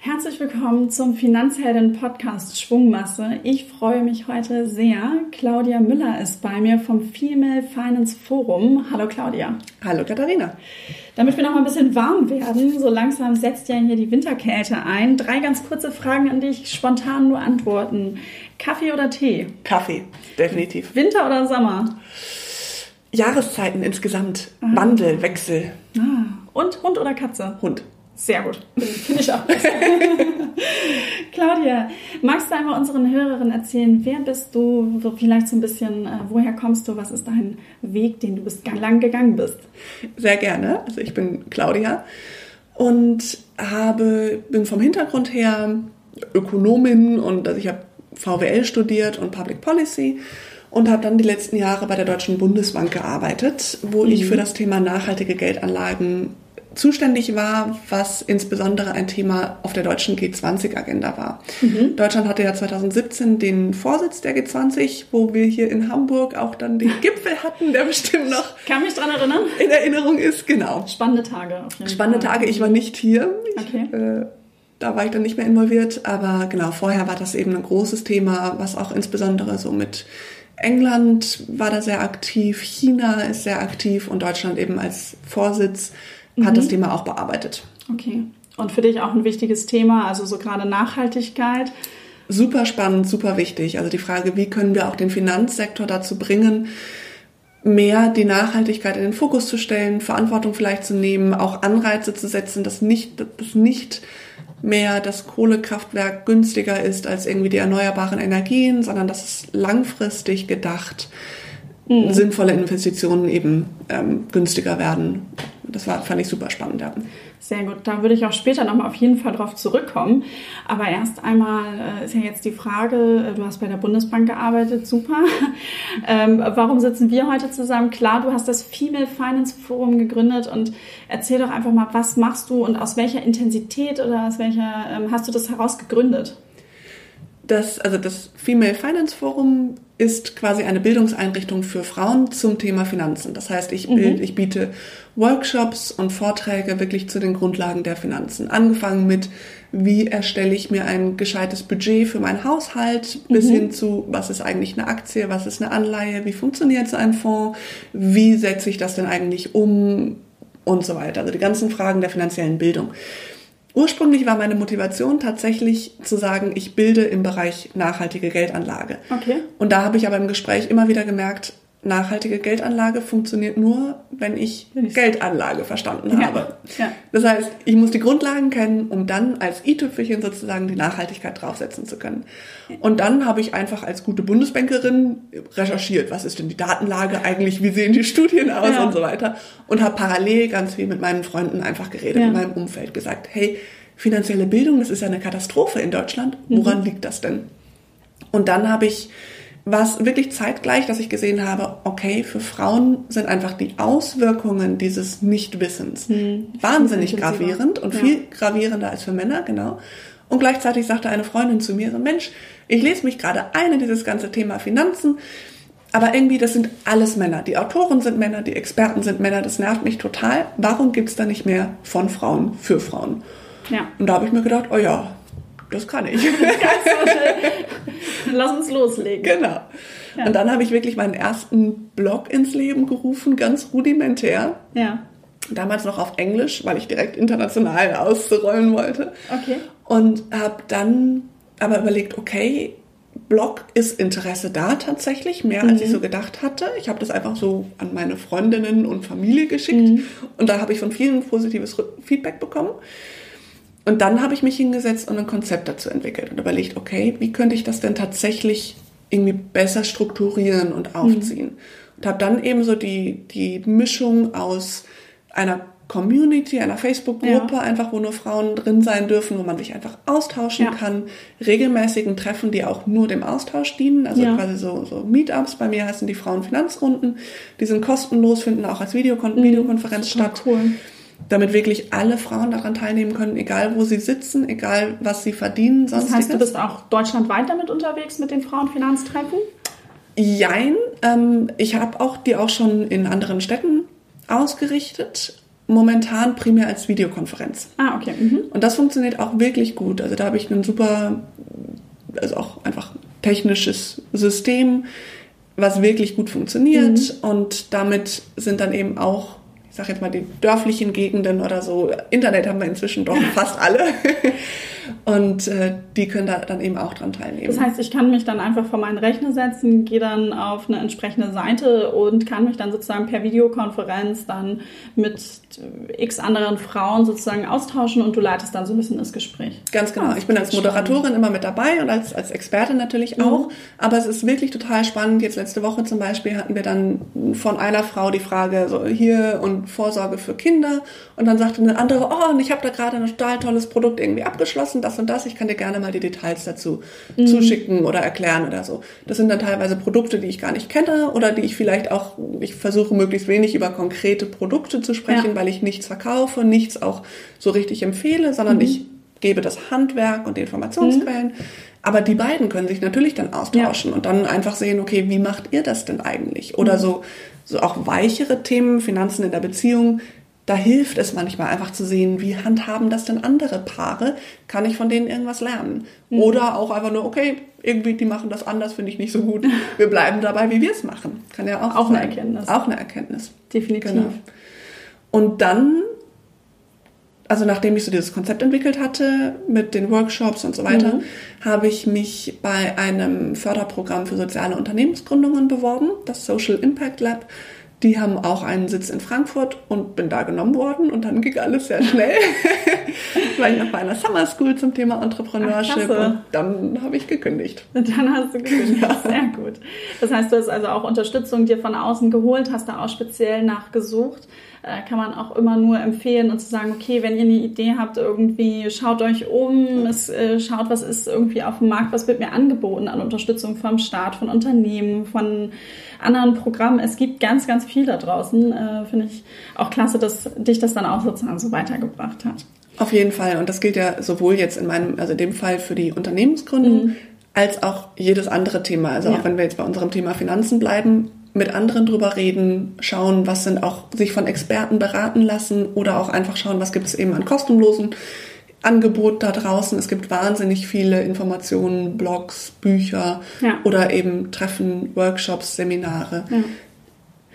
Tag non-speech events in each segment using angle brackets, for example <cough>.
Herzlich willkommen zum Finanzhelden-Podcast Schwungmasse. Ich freue mich heute sehr. Claudia Müller ist bei mir vom Female Finance Forum. Hallo Claudia. Hallo Katharina. Damit wir noch mal ein bisschen warm werden, so langsam setzt ja hier die Winterkälte ein. Drei ganz kurze Fragen an dich, spontan nur antworten. Kaffee oder Tee? Kaffee, definitiv. Winter oder Sommer? Jahreszeiten insgesamt. Ah. Wandel, Wechsel. Ah. Und Hund oder Katze? Hund. Sehr gut. Finde ich auch. <laughs> Claudia, magst du einmal unseren Hörerinnen erzählen, wer bist du? Vielleicht so ein bisschen, äh, woher kommst du? Was ist dein Weg, den du bis lang gegangen bist? Sehr gerne. Also ich bin Claudia und habe, bin vom Hintergrund her Ökonomin und also ich habe VWL studiert und Public Policy und habe dann die letzten Jahre bei der Deutschen Bundesbank gearbeitet, wo mhm. ich für das Thema nachhaltige Geldanlagen zuständig war, was insbesondere ein Thema auf der deutschen G20-Agenda war. Mhm. Deutschland hatte ja 2017 den Vorsitz der G20, wo wir hier in Hamburg auch dann den <laughs> Gipfel hatten, der bestimmt noch Kann mich dran erinnern. in Erinnerung ist. Genau. Spannende Tage. Auf jeden Spannende Fall. Tage. Ich war nicht hier. Okay. Ich, äh, da war ich dann nicht mehr involviert, aber genau, vorher war das eben ein großes Thema, was auch insbesondere so mit England war da sehr aktiv, China ist sehr aktiv und Deutschland eben als Vorsitz mhm. hat das mhm. Thema auch bearbeitet. Okay. Und für dich auch ein wichtiges Thema, also so gerade Nachhaltigkeit. Super spannend, super wichtig. Also die Frage, wie können wir auch den Finanzsektor dazu bringen, mehr die Nachhaltigkeit in den Fokus zu stellen, Verantwortung vielleicht zu nehmen, auch Anreize zu setzen, dass nicht, dass nicht mehr das Kohlekraftwerk günstiger ist als irgendwie die erneuerbaren Energien, sondern dass es langfristig gedacht mhm. sinnvolle Investitionen eben ähm, günstiger werden das war, fand ich super spannend, ja. Sehr gut. Da würde ich auch später nochmal auf jeden Fall drauf zurückkommen. Aber erst einmal äh, ist ja jetzt die Frage, äh, du hast bei der Bundesbank gearbeitet, super. <laughs> ähm, warum sitzen wir heute zusammen? Klar, du hast das Female Finance Forum gegründet und erzähl doch einfach mal, was machst du und aus welcher Intensität oder aus welcher ähm, hast du das heraus gegründet? Das, also das Female Finance Forum ist quasi eine Bildungseinrichtung für Frauen zum Thema Finanzen. Das heißt, ich, bild, mhm. ich biete Workshops und Vorträge wirklich zu den Grundlagen der Finanzen. Angefangen mit, wie erstelle ich mir ein gescheites Budget für meinen Haushalt, bis mhm. hin zu, was ist eigentlich eine Aktie, was ist eine Anleihe, wie funktioniert so ein Fonds, wie setze ich das denn eigentlich um und so weiter. Also die ganzen Fragen der finanziellen Bildung. Ursprünglich war meine Motivation tatsächlich zu sagen, ich bilde im Bereich nachhaltige Geldanlage. Okay. Und da habe ich aber im Gespräch immer wieder gemerkt, nachhaltige Geldanlage funktioniert nur, wenn ich Geldanlage verstanden habe. Ja. Das heißt, ich muss die Grundlagen kennen, um dann als i-Tüpfelchen sozusagen die Nachhaltigkeit draufsetzen zu können. Und dann habe ich einfach als gute Bundesbankerin recherchiert, was ist denn die Datenlage eigentlich, wie sehen die Studien aus ja. und so weiter. Und habe parallel ganz viel mit meinen Freunden einfach geredet, ja. in meinem Umfeld gesagt, hey, finanzielle Bildung, das ist ja eine Katastrophe in Deutschland. Woran mhm. liegt das denn? Und dann habe ich war es wirklich zeitgleich, dass ich gesehen habe, okay, für Frauen sind einfach die Auswirkungen dieses Nichtwissens hm, wahnsinnig gravierend und ja. viel gravierender als für Männer, genau. Und gleichzeitig sagte eine Freundin zu mir, Mensch, ich lese mich gerade ein in dieses ganze Thema Finanzen, aber irgendwie, das sind alles Männer. Die Autoren sind Männer, die Experten sind Männer, das nervt mich total. Warum gibt's da nicht mehr von Frauen für Frauen? Ja. Und da habe ich mir gedacht, oh ja, das kann ich. Lass uns loslegen. Genau. Ja. Und dann habe ich wirklich meinen ersten Blog ins Leben gerufen, ganz rudimentär. Ja. Damals noch auf Englisch, weil ich direkt international ausrollen wollte. Okay. Und habe dann aber überlegt, okay, Blog ist Interesse da tatsächlich, mehr mhm. als ich mhm. so gedacht hatte. Ich habe das einfach so an meine Freundinnen und Familie geschickt mhm. und da habe ich von vielen positives Feedback bekommen. Und dann habe ich mich hingesetzt und ein Konzept dazu entwickelt und überlegt, okay, wie könnte ich das denn tatsächlich irgendwie besser strukturieren und aufziehen? Mhm. Und habe dann eben so die, die Mischung aus einer Community, einer Facebook-Gruppe, ja. einfach wo nur Frauen drin sein dürfen, wo man sich einfach austauschen ja. kann, regelmäßigen Treffen, die auch nur dem Austausch dienen, also ja. quasi so, so Meetups, bei mir heißen die Frauenfinanzrunden, die sind kostenlos, finden auch als Videokon mhm. Videokonferenz statt. Cool damit wirklich alle Frauen daran teilnehmen können, egal wo sie sitzen, egal was sie verdienen. Sonstiges. Das heißt, du bist auch deutschlandweit damit unterwegs mit den Frauenfinanztreffen? Jein. Ähm, ich habe auch die auch schon in anderen Städten ausgerichtet, momentan primär als Videokonferenz. Ah, okay. Mhm. Und das funktioniert auch wirklich gut. Also da habe ich ein super, also auch einfach technisches System, was wirklich gut funktioniert. Mhm. Und damit sind dann eben auch, ich sage jetzt mal, die dörflichen Gegenden oder so, Internet haben wir inzwischen doch <laughs> fast alle. Und äh, die können da dann eben auch dran teilnehmen. Das heißt, ich kann mich dann einfach vor meinen Rechner setzen, gehe dann auf eine entsprechende Seite und kann mich dann sozusagen per Videokonferenz dann mit x anderen Frauen sozusagen austauschen und du leitest dann so ein bisschen das Gespräch. Ganz genau. Ich bin als Moderatorin immer mit dabei und als, als Expertin natürlich mhm. auch. Aber es ist wirklich total spannend. Jetzt letzte Woche zum Beispiel hatten wir dann von einer Frau die Frage, so hier und Vorsorge für Kinder. Und dann sagte eine andere, oh, und ich habe da gerade ein total tolles Produkt irgendwie abgeschlossen, das und das. Ich kann dir gerne mal die Details dazu mhm. zuschicken oder erklären oder so. Das sind dann teilweise Produkte, die ich gar nicht kenne oder die ich vielleicht auch, ich versuche möglichst wenig über konkrete Produkte zu sprechen, ja. weil ich nichts verkaufe, nichts auch so richtig empfehle, sondern mhm. ich gebe das Handwerk und die Informationsquellen. Mhm. Aber die beiden können sich natürlich dann austauschen ja. und dann einfach sehen, okay, wie macht ihr das denn eigentlich? Oder mhm. so, so auch weichere Themen, Finanzen in der Beziehung, da hilft es manchmal einfach zu sehen, wie handhaben das denn andere Paare? Kann ich von denen irgendwas lernen? Mhm. Oder auch einfach nur, okay, irgendwie, die machen das anders, finde ich nicht so gut. <laughs> Wir bleiben dabei, wie wir es machen. Kann ja auch Auch sein. eine Erkenntnis. Auch eine Erkenntnis. Definitiv. Genau. Und dann, also nachdem ich so dieses Konzept entwickelt hatte mit den Workshops und so weiter, mhm. habe ich mich bei einem Förderprogramm für soziale Unternehmensgründungen beworben, das Social Impact Lab. Die haben auch einen Sitz in Frankfurt und bin da genommen worden und dann ging alles sehr schnell. <laughs> war ich noch bei einer Summer School zum Thema Entrepreneurship Ach, und dann habe ich gekündigt. Und dann hast du gekündigt. Ja. Sehr gut. Das heißt, du hast also auch Unterstützung dir von außen geholt, hast da auch speziell nachgesucht. Äh, kann man auch immer nur empfehlen und zu sagen, okay, wenn ihr eine Idee habt, irgendwie schaut euch um, es, äh, schaut, was ist irgendwie auf dem Markt, was wird mir angeboten an Unterstützung vom Staat, von Unternehmen, von anderen Programmen. Es gibt ganz, ganz viel da draußen. Äh, Finde ich auch klasse, dass dich das dann auch sozusagen so weitergebracht hat. Auf jeden Fall. Und das gilt ja sowohl jetzt in meinem, also in dem Fall für die Unternehmensgründung, mhm. als auch jedes andere Thema. Also ja. auch wenn wir jetzt bei unserem Thema Finanzen bleiben, mit anderen drüber reden, schauen, was sind auch sich von Experten beraten lassen oder auch einfach schauen, was gibt es eben an kostenlosen Angebot da draußen. Es gibt wahnsinnig viele Informationen, Blogs, Bücher ja. oder eben Treffen, Workshops, Seminare. Ja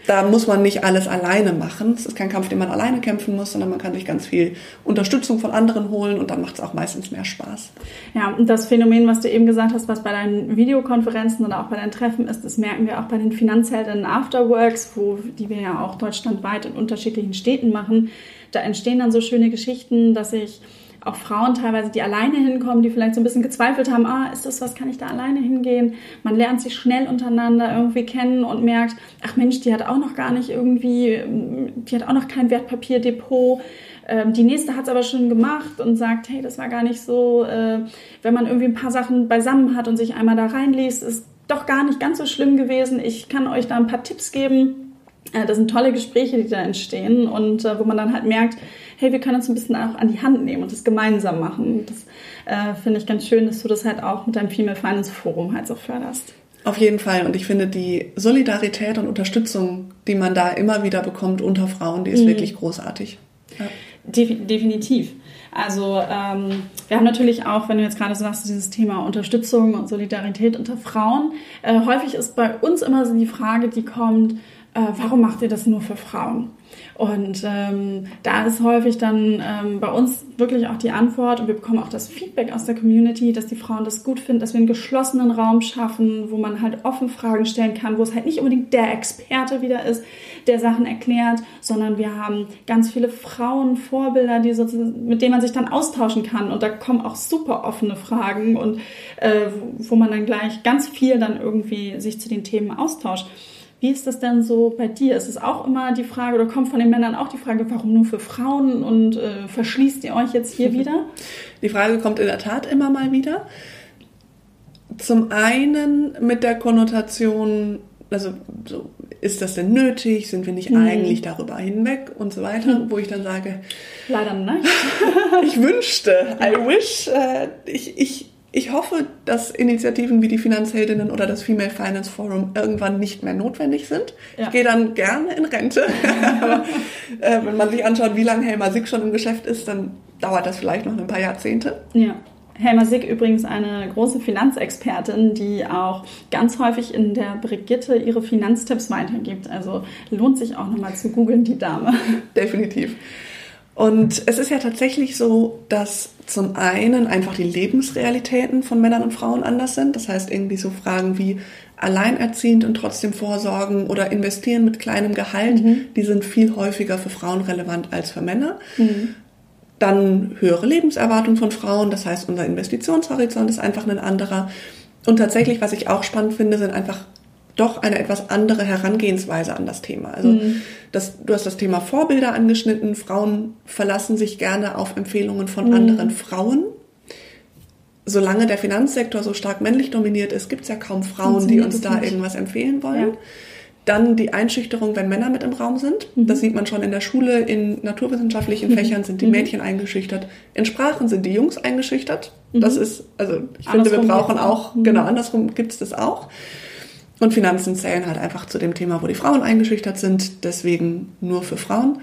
da muss man nicht alles alleine machen. Es ist kein Kampf, den man alleine kämpfen muss, sondern man kann sich ganz viel Unterstützung von anderen holen und dann macht es auch meistens mehr Spaß. Ja, und das Phänomen, was du eben gesagt hast, was bei deinen Videokonferenzen oder auch bei deinen Treffen ist, das merken wir auch bei den Finanzhelden Afterworks, wo, die wir ja auch deutschlandweit in unterschiedlichen Städten machen. Da entstehen dann so schöne Geschichten, dass ich auch Frauen teilweise, die alleine hinkommen, die vielleicht so ein bisschen gezweifelt haben, ah, ist das was, kann ich da alleine hingehen? Man lernt sich schnell untereinander irgendwie kennen und merkt, ach Mensch, die hat auch noch gar nicht irgendwie, die hat auch noch kein Wertpapierdepot. Ähm, die nächste hat es aber schon gemacht und sagt, hey, das war gar nicht so, äh, wenn man irgendwie ein paar Sachen beisammen hat und sich einmal da reinliest, ist doch gar nicht ganz so schlimm gewesen. Ich kann euch da ein paar Tipps geben. Äh, das sind tolle Gespräche, die da entstehen und äh, wo man dann halt merkt, hey, wir können uns ein bisschen auch an die Hand nehmen und das gemeinsam machen. Das äh, finde ich ganz schön, dass du das halt auch mit deinem Female Finance Forum halt so förderst. Auf jeden Fall. Und ich finde die Solidarität und Unterstützung, die man da immer wieder bekommt unter Frauen, die ist mhm. wirklich großartig. Ja. definitiv. Also ähm, wir haben natürlich auch, wenn du jetzt gerade so sagst, dieses Thema Unterstützung und Solidarität unter Frauen. Äh, häufig ist bei uns immer so die Frage, die kommt, äh, warum macht ihr das nur für Frauen? Und ähm, da ist häufig dann ähm, bei uns wirklich auch die Antwort und wir bekommen auch das Feedback aus der Community, dass die Frauen das gut finden, dass wir einen geschlossenen Raum schaffen, wo man halt offen Fragen stellen kann, wo es halt nicht unbedingt der Experte wieder ist, der Sachen erklärt, sondern wir haben ganz viele Frauen, Vorbilder, die sozusagen, mit denen man sich dann austauschen kann. Und da kommen auch super offene Fragen und äh, wo man dann gleich ganz viel dann irgendwie sich zu den Themen austauscht. Wie ist das denn so bei dir? Ist es auch immer die Frage oder kommt von den Männern auch die Frage, warum nur für Frauen und äh, verschließt ihr euch jetzt hier wieder? <laughs> Die Frage kommt in der Tat immer mal wieder. Zum einen mit der Konnotation, also so, ist das denn nötig? Sind wir nicht hm. eigentlich darüber hinweg und so weiter? Hm. Wo ich dann sage, leider nicht. <laughs> ich wünschte, I wish, äh, ich, ich ich hoffe, dass Initiativen wie die Finanzheldinnen oder das Female Finance Forum irgendwann nicht mehr notwendig sind. Ja. Ich gehe dann gerne in Rente. <laughs> Aber äh, wenn man sich anschaut, wie lange Helma Sick schon im Geschäft ist, dann dauert das vielleicht noch ein paar Jahrzehnte. Ja. Helma Sick übrigens eine große Finanzexpertin, die auch ganz häufig in der Brigitte ihre Finanztipps weitergibt. Also lohnt sich auch nochmal zu googeln, die Dame. Definitiv. Und es ist ja tatsächlich so, dass zum einen einfach die Lebensrealitäten von Männern und Frauen anders sind. Das heißt, irgendwie so Fragen wie alleinerziehend und trotzdem vorsorgen oder investieren mit kleinem Gehalt, mhm. die sind viel häufiger für Frauen relevant als für Männer. Mhm. Dann höhere Lebenserwartung von Frauen, das heißt, unser Investitionshorizont ist einfach ein anderer. Und tatsächlich, was ich auch spannend finde, sind einfach doch eine etwas andere Herangehensweise an das Thema. Also mhm. das, du hast das Thema Vorbilder angeschnitten. Frauen verlassen sich gerne auf Empfehlungen von mhm. anderen Frauen. Solange der Finanzsektor so stark männlich dominiert ist, gibt es ja kaum Frauen, die uns da nicht. irgendwas empfehlen wollen. Ja. Dann die Einschüchterung, wenn Männer mit im Raum sind. Mhm. Das sieht man schon in der Schule. In naturwissenschaftlichen mhm. Fächern sind die mhm. Mädchen eingeschüchtert. In Sprachen sind die Jungs eingeschüchtert. Das mhm. ist, also ich andersrum finde, wir brauchen auch, genau, andersrum gibt es das auch. Und Finanzen zählen halt einfach zu dem Thema, wo die Frauen eingeschüchtert sind, deswegen nur für Frauen.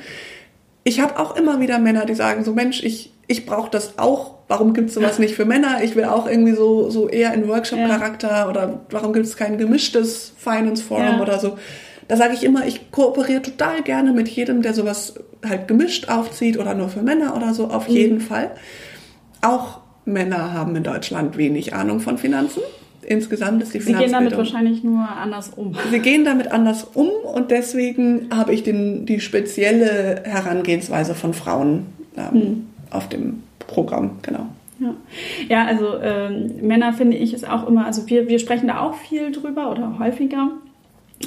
Ich habe auch immer wieder Männer, die sagen so, Mensch, ich, ich brauche das auch. Warum gibt es sowas nicht für Männer? Ich will auch irgendwie so, so eher in Workshop-Charakter ja. oder warum gibt es kein gemischtes Finance-Forum ja. oder so. Da sage ich immer, ich kooperiere total gerne mit jedem, der sowas halt gemischt aufzieht oder nur für Männer oder so, auf mhm. jeden Fall. Auch Männer haben in Deutschland wenig Ahnung von Finanzen insgesamt ist die Sie gehen damit wahrscheinlich nur anders um. Sie gehen damit anders um und deswegen habe ich den, die spezielle Herangehensweise von Frauen ähm, hm. auf dem Programm, genau. Ja, ja also ähm, Männer finde ich ist auch immer, also wir, wir sprechen da auch viel drüber oder häufiger,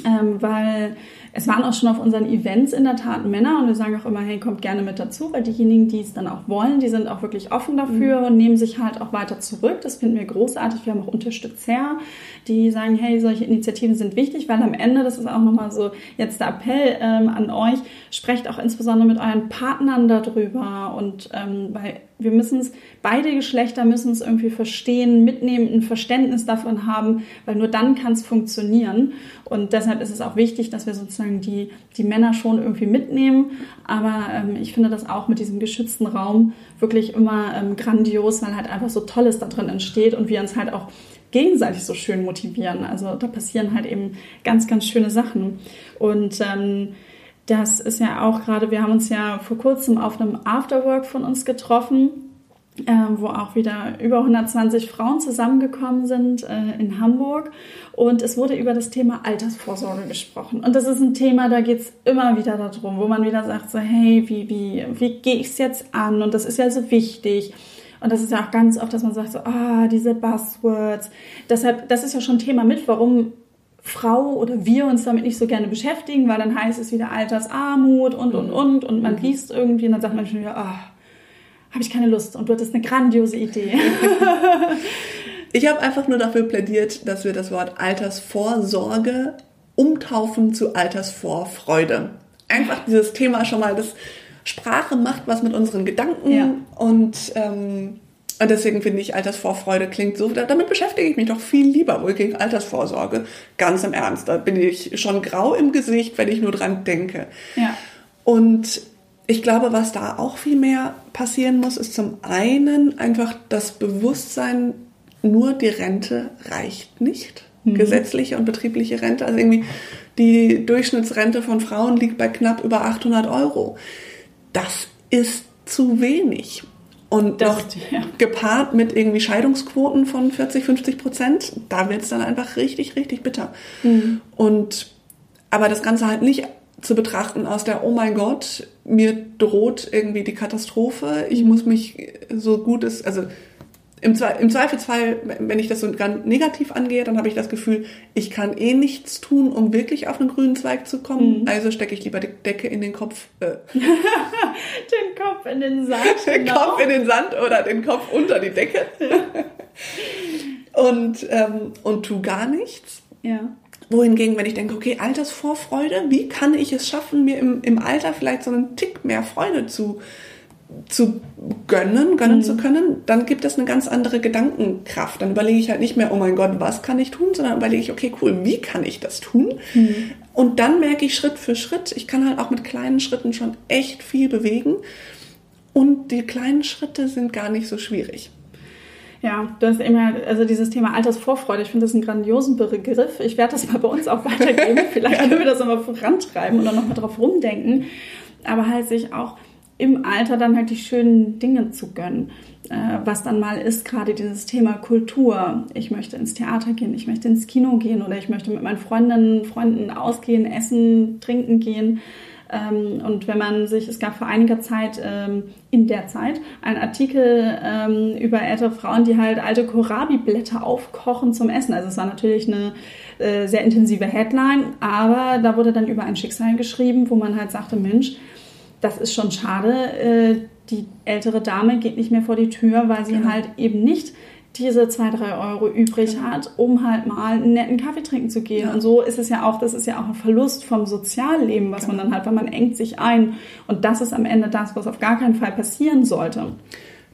ähm, weil es waren auch schon auf unseren Events in der Tat Männer und wir sagen auch immer, hey, kommt gerne mit dazu, weil diejenigen, die es dann auch wollen, die sind auch wirklich offen dafür mhm. und nehmen sich halt auch weiter zurück. Das finden wir großartig. Wir haben auch Unterstützer, die sagen, hey, solche Initiativen sind wichtig, weil am Ende, das ist auch nochmal so jetzt der Appell ähm, an euch, sprecht auch insbesondere mit euren Partnern darüber und ähm, weil wir müssen es, beide Geschlechter müssen es irgendwie verstehen, mitnehmen, ein Verständnis davon haben, weil nur dann kann es funktionieren. Und deshalb ist es auch wichtig, dass wir sozusagen die, die Männer schon irgendwie mitnehmen. Aber ähm, ich finde das auch mit diesem geschützten Raum wirklich immer ähm, grandios, weil halt einfach so Tolles da drin entsteht und wir uns halt auch gegenseitig so schön motivieren. Also da passieren halt eben ganz, ganz schöne Sachen. Und ähm, das ist ja auch gerade, wir haben uns ja vor kurzem auf einem Afterwork von uns getroffen, wo auch wieder über 120 Frauen zusammengekommen sind äh, in Hamburg. Und es wurde über das Thema Altersvorsorge gesprochen. Und das ist ein Thema, da geht es immer wieder darum, wo man wieder sagt, so, hey, wie, wie, wie gehe ich es jetzt an? Und das ist ja so wichtig. Und das ist ja auch ganz oft, dass man sagt, so, ah, diese Buzzwords. Deshalb, das ist ja schon Thema mit, warum Frau oder wir uns damit nicht so gerne beschäftigen, weil dann heißt es wieder Altersarmut und, und, und. Und man mhm. liest irgendwie und dann sagt man schon wieder, ah, habe ich keine Lust. Und du hattest eine grandiose Idee. <laughs> ich habe einfach nur dafür plädiert, dass wir das Wort Altersvorsorge umtaufen zu Altersvorfreude. Einfach dieses Thema schon mal, das Sprache macht was mit unseren Gedanken ja. und ähm, und deswegen finde ich, Altersvorfreude klingt so, damit beschäftige ich mich doch viel lieber, wohingegen Altersvorsorge, ganz im Ernst, da bin ich schon grau im Gesicht, wenn ich nur dran denke. Ja. Und ich glaube, was da auch viel mehr passieren muss, ist zum einen einfach das Bewusstsein, nur die Rente reicht nicht. Mhm. Gesetzliche und betriebliche Rente. Also irgendwie die Durchschnittsrente von Frauen liegt bei knapp über 800 Euro. Das ist zu wenig. Und das, noch ja. gepaart mit irgendwie Scheidungsquoten von 40, 50 Prozent, da wird es dann einfach richtig, richtig bitter. Mhm. Und aber das Ganze halt nicht zu betrachten aus der, oh mein Gott, mir droht irgendwie die Katastrophe, ich muss mich so gut es, also im, Zwe im Zweifelsfall, wenn ich das so ganz negativ angehe, dann habe ich das Gefühl, ich kann eh nichts tun, um wirklich auf einen grünen Zweig zu kommen. Mhm. Also stecke ich lieber die Decke in den Kopf. Äh. <laughs> den Kopf in den Sand. <laughs> Den genau. Kopf in den Sand oder den Kopf unter die Decke. <laughs> und, ähm, und tu gar nichts. Ja. Wohingegen, wenn ich denke, okay, Altersvorfreude, wie kann ich es schaffen, mir im, im Alter vielleicht so einen Tick mehr Freude zu zu gönnen, gönnen mhm. zu können, dann gibt es eine ganz andere Gedankenkraft. Dann überlege ich halt nicht mehr, oh mein Gott, was kann ich tun, sondern überlege ich, okay, cool, wie kann ich das tun? Mhm. Und dann merke ich Schritt für Schritt, ich kann halt auch mit kleinen Schritten schon echt viel bewegen. Und die kleinen Schritte sind gar nicht so schwierig. Ja, du hast immer, also dieses Thema Altersvorfreude, ich finde das einen grandiosen Begriff. Ich werde das mal bei uns auch weitergeben. <laughs> Vielleicht können wir das nochmal vorantreiben und dann nochmal drauf rumdenken. Aber halt sich auch im Alter dann halt die schönen Dinge zu gönnen. Äh, was dann mal ist, gerade dieses Thema Kultur. Ich möchte ins Theater gehen, ich möchte ins Kino gehen oder ich möchte mit meinen Freundinnen, Freunden ausgehen, essen, trinken gehen. Ähm, und wenn man sich, es gab vor einiger Zeit, ähm, in der Zeit, einen Artikel ähm, über ältere Frauen, die halt alte Kohlrabi-Blätter aufkochen zum Essen. Also es war natürlich eine äh, sehr intensive Headline, aber da wurde dann über ein Schicksal geschrieben, wo man halt sagte, Mensch, das ist schon schade, äh, die ältere Dame geht nicht mehr vor die Tür, weil sie genau. halt eben nicht diese zwei, drei Euro übrig genau. hat, um halt mal einen netten Kaffee trinken zu gehen. Ja. Und so ist es ja auch, das ist ja auch ein Verlust vom Sozialleben, was genau. man dann hat, weil man engt sich ein. Und das ist am Ende das, was auf gar keinen Fall passieren sollte.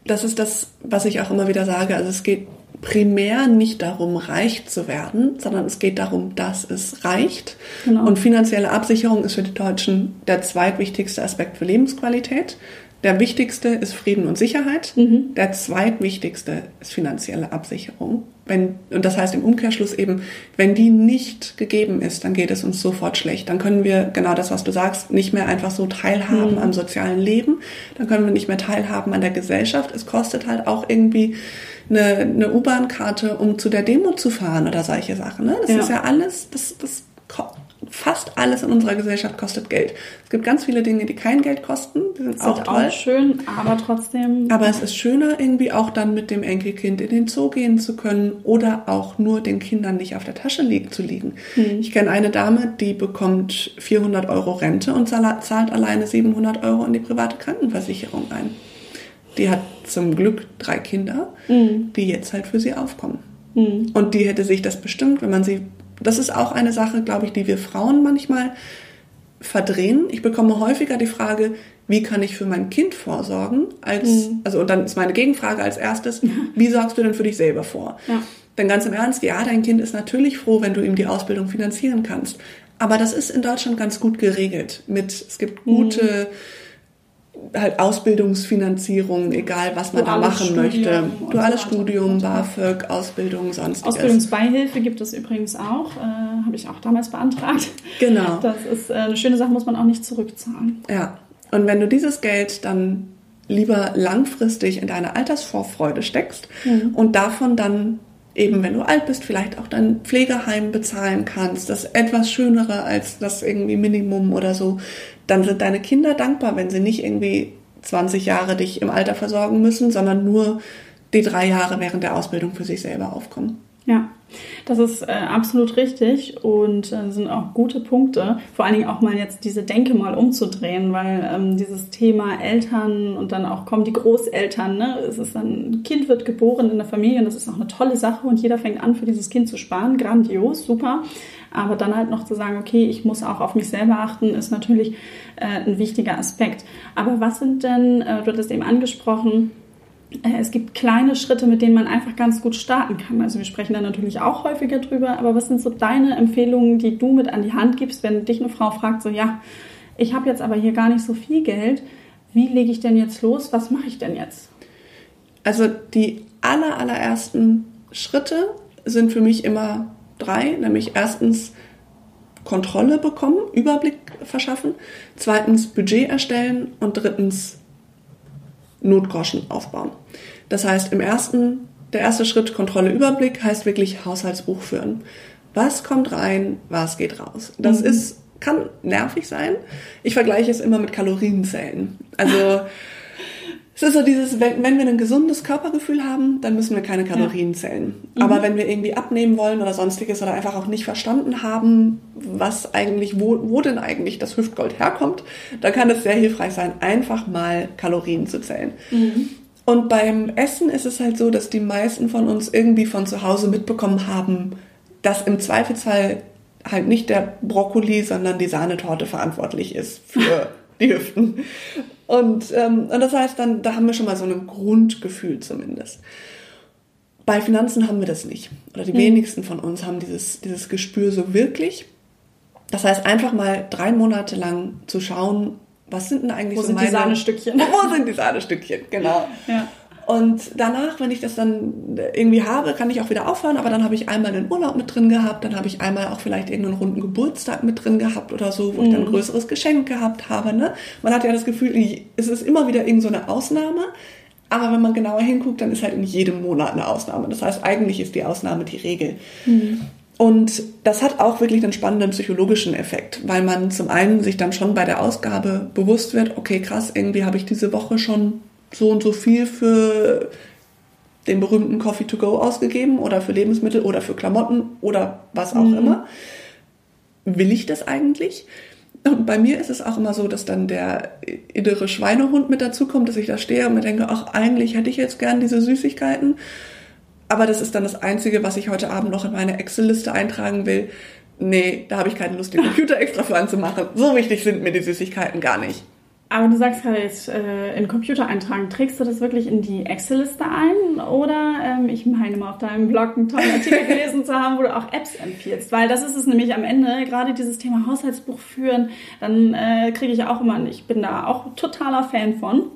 Das ist das, was ich auch immer wieder sage. Also es geht primär nicht darum, reich zu werden, sondern es geht darum, dass es reicht. Genau. Und finanzielle Absicherung ist für die Deutschen der zweitwichtigste Aspekt für Lebensqualität. Der wichtigste ist Frieden und Sicherheit. Mhm. Der zweitwichtigste ist finanzielle Absicherung. Wenn, und das heißt im Umkehrschluss eben, wenn die nicht gegeben ist, dann geht es uns sofort schlecht. Dann können wir, genau das, was du sagst, nicht mehr einfach so teilhaben mhm. am sozialen Leben. Dann können wir nicht mehr teilhaben an der Gesellschaft. Es kostet halt auch irgendwie eine, eine U-Bahn-Karte, um zu der Demo zu fahren oder solche Sachen. Ne? Das ja. ist ja alles, das, das fast alles in unserer Gesellschaft kostet Geld. Es gibt ganz viele Dinge, die kein Geld kosten. Die sind, auch toll. Auch schön, aber trotzdem. Aber es ist schöner, irgendwie auch dann mit dem Enkelkind in den Zoo gehen zu können oder auch nur den Kindern nicht auf der Tasche liegen, zu liegen. Hm. Ich kenne eine Dame, die bekommt 400 Euro Rente und zahlt alleine 700 Euro in die private Krankenversicherung ein. Die hat zum Glück drei Kinder, hm. die jetzt halt für sie aufkommen. Hm. Und die hätte sich das bestimmt, wenn man sie das ist auch eine Sache, glaube ich, die wir Frauen manchmal verdrehen. Ich bekomme häufiger die Frage, wie kann ich für mein Kind vorsorgen? Als, mhm. also, und dann ist meine Gegenfrage als erstes, wie sorgst du denn für dich selber vor? Ja. Denn ganz im Ernst, ja, dein Kind ist natürlich froh, wenn du ihm die Ausbildung finanzieren kannst. Aber das ist in Deutschland ganz gut geregelt. Mit, es gibt gute, mhm halt Ausbildungsfinanzierung, egal was man Duales da machen Studium möchte. Duales Studium, BAföG, Ausbildung, sonstiges. Ausbildungsbeihilfe gibt es übrigens auch, äh, habe ich auch damals beantragt. Genau. Das ist äh, eine schöne Sache, muss man auch nicht zurückzahlen. Ja, und wenn du dieses Geld dann lieber langfristig in deine Altersvorfreude steckst mhm. und davon dann eben, wenn du alt bist, vielleicht auch dein Pflegeheim bezahlen kannst, das etwas schönere als das irgendwie Minimum oder so, dann sind deine Kinder dankbar, wenn sie nicht irgendwie 20 Jahre dich im Alter versorgen müssen, sondern nur die drei Jahre während der Ausbildung für sich selber aufkommen. Ja, das ist äh, absolut richtig und äh, sind auch gute Punkte. Vor allen Dingen auch mal jetzt diese Denke mal umzudrehen, weil ähm, dieses Thema Eltern und dann auch kommen die Großeltern, ne? es ist ein Kind wird geboren in der Familie und das ist auch eine tolle Sache und jeder fängt an, für dieses Kind zu sparen. Grandios, super. Aber dann halt noch zu sagen, okay, ich muss auch auf mich selber achten, ist natürlich äh, ein wichtiger Aspekt. Aber was sind denn, äh, du hattest eben angesprochen, es gibt kleine Schritte, mit denen man einfach ganz gut starten kann. Also wir sprechen da natürlich auch häufiger drüber, aber was sind so deine Empfehlungen, die du mit an die Hand gibst, wenn dich eine Frau fragt, so ja, ich habe jetzt aber hier gar nicht so viel Geld, wie lege ich denn jetzt los, was mache ich denn jetzt? Also die aller, allerersten Schritte sind für mich immer drei, nämlich erstens Kontrolle bekommen, Überblick verschaffen, zweitens Budget erstellen. Und drittens Notgroschen aufbauen. Das heißt, im ersten, der erste Schritt Kontrolle, Überblick heißt wirklich Haushaltsbuch führen. Was kommt rein, was geht raus? Das mhm. ist, kann nervig sein. Ich vergleiche es immer mit Kalorienzellen. Also, <laughs> Es ist so dieses, wenn, wenn wir ein gesundes Körpergefühl haben, dann müssen wir keine Kalorien zählen. Mhm. Aber wenn wir irgendwie abnehmen wollen oder sonstiges oder einfach auch nicht verstanden haben, was eigentlich, wo, wo denn eigentlich das Hüftgold herkommt, dann kann es sehr hilfreich sein, einfach mal Kalorien zu zählen. Mhm. Und beim Essen ist es halt so, dass die meisten von uns irgendwie von zu Hause mitbekommen haben, dass im Zweifelsfall halt nicht der Brokkoli, sondern die Sahnetorte verantwortlich ist für <laughs> die Hüften. Und, ähm, und das heißt dann, da haben wir schon mal so ein Grundgefühl zumindest. Bei Finanzen haben wir das nicht. Oder die mhm. wenigsten von uns haben dieses, dieses Gespür so wirklich. Das heißt, einfach mal drei Monate lang zu schauen, was sind denn eigentlich wo so sind meine... die Sahnestückchen? <laughs> Wo sind die Sahnestückchen, genau. Ja. Und danach, wenn ich das dann irgendwie habe, kann ich auch wieder aufhören, aber dann habe ich einmal den Urlaub mit drin gehabt, dann habe ich einmal auch vielleicht irgendeinen runden Geburtstag mit drin gehabt oder so, wo mhm. ich dann ein mhm. größeres Geschenk gehabt habe. Ne? Man hat ja das Gefühl, es ist immer wieder irgend so eine Ausnahme, aber wenn man genauer hinguckt, dann ist halt in jedem Monat eine Ausnahme. Das heißt, eigentlich ist die Ausnahme die Regel. Mhm. Und das hat auch wirklich einen spannenden psychologischen Effekt, weil man zum einen sich dann schon bei der Ausgabe bewusst wird, okay, krass, irgendwie habe ich diese Woche schon so und so viel für den berühmten Coffee to go ausgegeben oder für Lebensmittel oder für Klamotten oder was auch mhm. immer. Will ich das eigentlich? Und bei mir ist es auch immer so, dass dann der innere Schweinehund mit dazukommt, dass ich da stehe und mir denke, ach, eigentlich hätte ich jetzt gern diese Süßigkeiten. Aber das ist dann das Einzige, was ich heute Abend noch in meine Excel-Liste eintragen will. Nee, da habe ich keine Lust, den <laughs> Computer extra für anzumachen. So wichtig sind mir die Süßigkeiten gar nicht. Aber du sagst gerade jetzt äh, in Computer eintragen, trägst du das wirklich in die Excel-Liste ein? Oder ähm, ich meine mal auf deinem Blog einen tollen Artikel <laughs> gelesen zu haben, wo du auch Apps empfiehlst. Weil das ist es nämlich am Ende, gerade dieses Thema Haushaltsbuch führen, dann äh, kriege ich auch immer, ich bin da auch totaler Fan von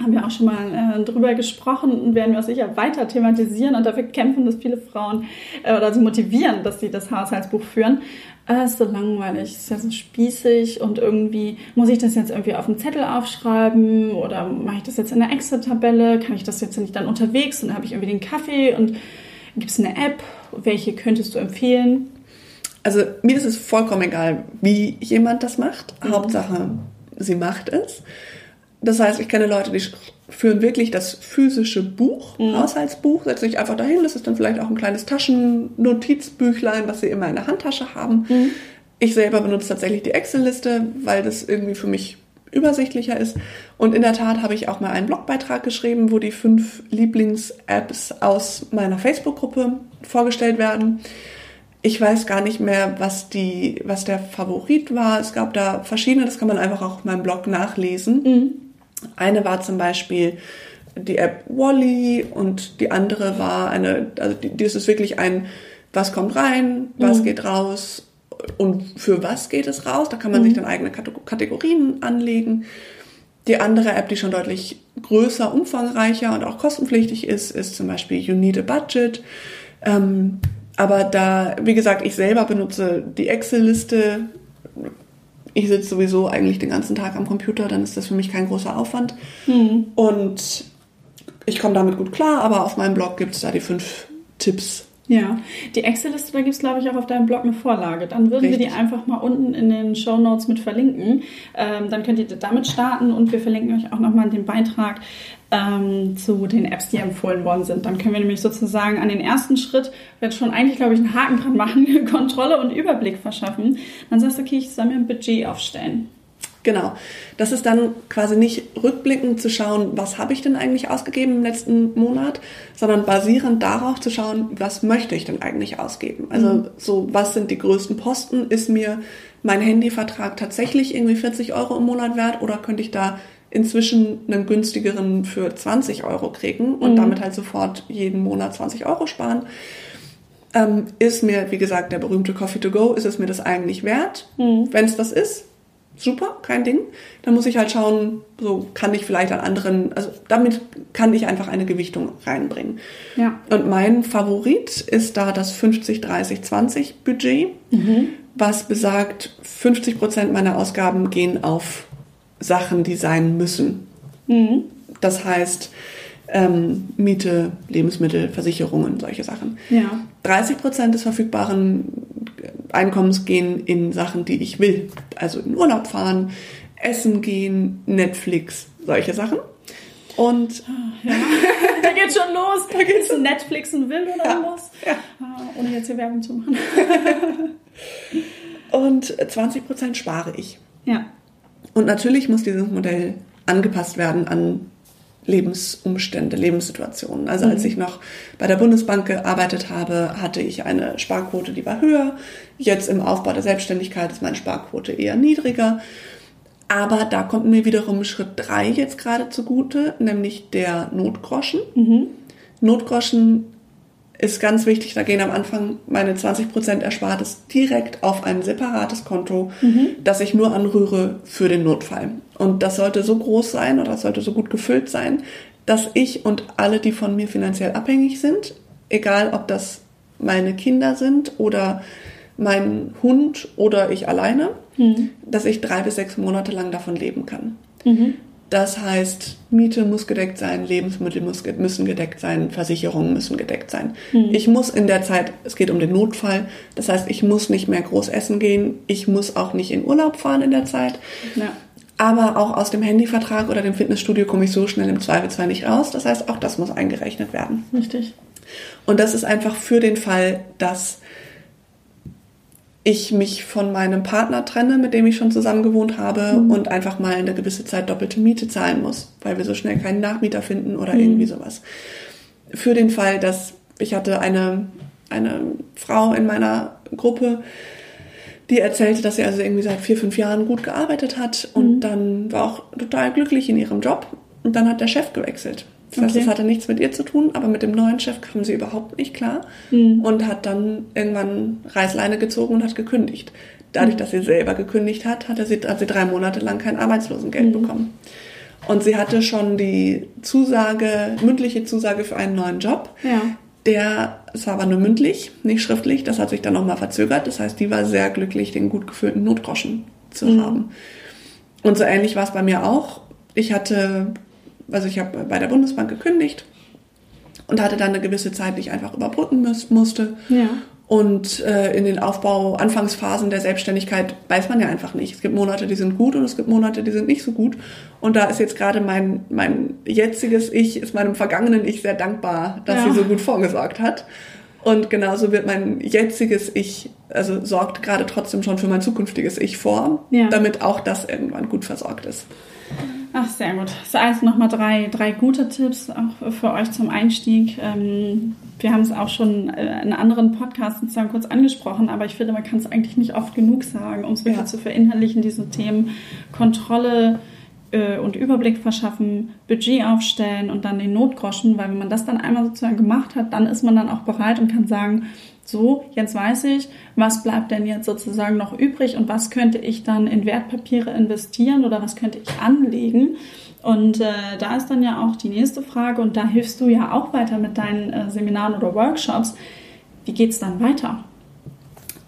haben wir auch schon mal äh, drüber gesprochen und werden wir sicher weiter thematisieren und dafür kämpfen, dass viele Frauen äh, oder sie motivieren, dass sie das Haushaltsbuch führen. Äh, ist so langweilig, ist ja so spießig und irgendwie muss ich das jetzt irgendwie auf einen Zettel aufschreiben oder mache ich das jetzt in einer Excel-Tabelle? Kann ich das jetzt nicht dann unterwegs und dann habe ich irgendwie den Kaffee und gibt es eine App? Welche könntest du empfehlen? Also mir ist es vollkommen egal, wie jemand das macht. Mhm. Hauptsache, sie macht es. Das heißt, ich kenne Leute, die führen wirklich das physische Buch, mhm. Haushaltsbuch, setzen sich einfach dahin. Das ist dann vielleicht auch ein kleines Taschennotizbüchlein, was sie immer in der Handtasche haben. Mhm. Ich selber benutze tatsächlich die Excel-Liste, weil das irgendwie für mich übersichtlicher ist. Und in der Tat habe ich auch mal einen Blogbeitrag geschrieben, wo die fünf Lieblings-Apps aus meiner Facebook-Gruppe vorgestellt werden. Ich weiß gar nicht mehr, was die, was der Favorit war. Es gab da verschiedene, das kann man einfach auch auf meinem Blog nachlesen. Mhm. Eine war zum Beispiel die App Wally und die andere war eine, also die, das ist wirklich ein, was kommt rein, was mhm. geht raus und für was geht es raus. Da kann man mhm. sich dann eigene Kategorien anlegen. Die andere App, die schon deutlich größer, umfangreicher und auch kostenpflichtig ist, ist zum Beispiel You Need a Budget. Ähm, aber da, wie gesagt, ich selber benutze die Excel-Liste ich sitze sowieso eigentlich den ganzen Tag am Computer, dann ist das für mich kein großer Aufwand. Mhm. Und ich komme damit gut klar, aber auf meinem Blog gibt es da die fünf Tipps. Ja, die Excel-Liste, da gibt es, glaube ich, auch auf deinem Blog eine Vorlage. Dann würden Richtig. wir die einfach mal unten in den Show Notes mit verlinken. Ähm, dann könnt ihr damit starten und wir verlinken euch auch nochmal den Beitrag ähm, zu den Apps, die empfohlen worden sind. Dann können wir nämlich sozusagen an den ersten Schritt jetzt schon eigentlich, glaube ich, einen Haken dran machen, <laughs> Kontrolle und Überblick verschaffen. Dann sagst du, okay, ich soll mir ein Budget aufstellen. Genau. Das ist dann quasi nicht rückblickend zu schauen, was habe ich denn eigentlich ausgegeben im letzten Monat, sondern basierend darauf zu schauen, was möchte ich denn eigentlich ausgeben. Also mhm. so, was sind die größten Posten? Ist mir mein Handyvertrag tatsächlich irgendwie 40 Euro im Monat wert oder könnte ich da inzwischen einen günstigeren für 20 Euro kriegen und mhm. damit halt sofort jeden Monat 20 Euro sparen. Ähm, ist mir, wie gesagt, der berühmte Coffee to go, ist es mir das eigentlich wert? Mhm. Wenn es das ist, super, kein Ding. Dann muss ich halt schauen, so kann ich vielleicht an anderen, also damit kann ich einfach eine Gewichtung reinbringen. Ja. Und mein Favorit ist da das 50, 30, 20 Budget, mhm. was besagt, 50 Prozent meiner Ausgaben gehen auf Sachen, die sein müssen. Mhm. Das heißt, ähm, Miete, Lebensmittel, Versicherungen, solche Sachen. Ja. 30 Prozent des verfügbaren Einkommens gehen in Sachen, die ich will. Also in Urlaub fahren, essen gehen, Netflix, solche Sachen. Und ah, ja. da geht's schon los. Da geht's schon Netflixen will oder ja. was? Ja. Ah, ohne jetzt hier Werbung zu machen. <laughs> Und 20 Prozent spare ich. Ja. Und natürlich muss dieses Modell angepasst werden an Lebensumstände, Lebenssituationen. Also als mhm. ich noch bei der Bundesbank gearbeitet habe, hatte ich eine Sparquote, die war höher. Jetzt im Aufbau der Selbstständigkeit ist meine Sparquote eher niedriger. Aber da kommt mir wiederum Schritt drei jetzt gerade zugute, nämlich der Notgroschen. Mhm. Notgroschen ist ganz wichtig, da gehen am Anfang meine 20% Erspartes direkt auf ein separates Konto, mhm. das ich nur anrühre für den Notfall. Und das sollte so groß sein oder das sollte so gut gefüllt sein, dass ich und alle, die von mir finanziell abhängig sind, egal ob das meine Kinder sind oder mein Hund oder ich alleine, mhm. dass ich drei bis sechs Monate lang davon leben kann. Mhm. Das heißt, Miete muss gedeckt sein, Lebensmittel müssen gedeckt sein, Versicherungen müssen gedeckt sein. Mhm. Ich muss in der Zeit, es geht um den Notfall, das heißt, ich muss nicht mehr groß essen gehen, ich muss auch nicht in Urlaub fahren in der Zeit. Ja. Aber auch aus dem Handyvertrag oder dem Fitnessstudio komme ich so schnell im Zweifelsfall nicht raus. Das heißt, auch das muss eingerechnet werden. Richtig. Und das ist einfach für den Fall, dass ich mich von meinem Partner trenne, mit dem ich schon zusammen gewohnt habe mhm. und einfach mal eine gewisse Zeit doppelte Miete zahlen muss, weil wir so schnell keinen Nachmieter finden oder mhm. irgendwie sowas. Für den Fall, dass ich hatte eine, eine Frau in meiner Gruppe, die erzählte, dass sie also irgendwie seit vier, fünf Jahren gut gearbeitet hat und mhm. dann war auch total glücklich in ihrem Job und dann hat der Chef gewechselt. Das heißt, okay. das hatte nichts mit ihr zu tun, aber mit dem neuen Chef kam sie überhaupt nicht klar mhm. und hat dann irgendwann Reißleine gezogen und hat gekündigt. Dadurch, mhm. dass sie selber gekündigt hat, hatte sie, hat sie drei Monate lang kein Arbeitslosengeld mhm. bekommen. Und sie hatte schon die Zusage, mündliche Zusage für einen neuen Job. Ja. Der, es war aber nur mündlich, nicht schriftlich. Das hat sich dann nochmal verzögert. Das heißt, die war sehr glücklich, den gut gefüllten Notgroschen zu mhm. haben. Und so ähnlich war es bei mir auch. Ich hatte also ich habe bei der Bundesbank gekündigt und hatte dann eine gewisse Zeit, die ich einfach überbrücken muss, musste. Ja. Und äh, in den Aufbau, Anfangsphasen der Selbstständigkeit weiß man ja einfach nicht. Es gibt Monate, die sind gut und es gibt Monate, die sind nicht so gut. Und da ist jetzt gerade mein, mein jetziges Ich, ist meinem vergangenen Ich sehr dankbar, dass ja. sie so gut vorgesorgt hat. Und genauso wird mein jetziges Ich, also sorgt gerade trotzdem schon für mein zukünftiges Ich vor, ja. damit auch das irgendwann gut versorgt ist. Ach, sehr gut. Das also nochmal drei, drei gute Tipps auch für euch zum Einstieg. Ähm, wir haben es auch schon äh, in anderen Podcasts sozusagen kurz angesprochen, aber ich finde, man kann es eigentlich nicht oft genug sagen, um es wirklich ja. zu verinnerlichen, diese Themen Kontrolle äh, und Überblick verschaffen, Budget aufstellen und dann den Notgroschen, weil wenn man das dann einmal sozusagen gemacht hat, dann ist man dann auch bereit und kann sagen, so, jetzt weiß ich, was bleibt denn jetzt sozusagen noch übrig und was könnte ich dann in Wertpapiere investieren oder was könnte ich anlegen. Und äh, da ist dann ja auch die nächste Frage und da hilfst du ja auch weiter mit deinen äh, Seminaren oder Workshops. Wie geht es dann weiter?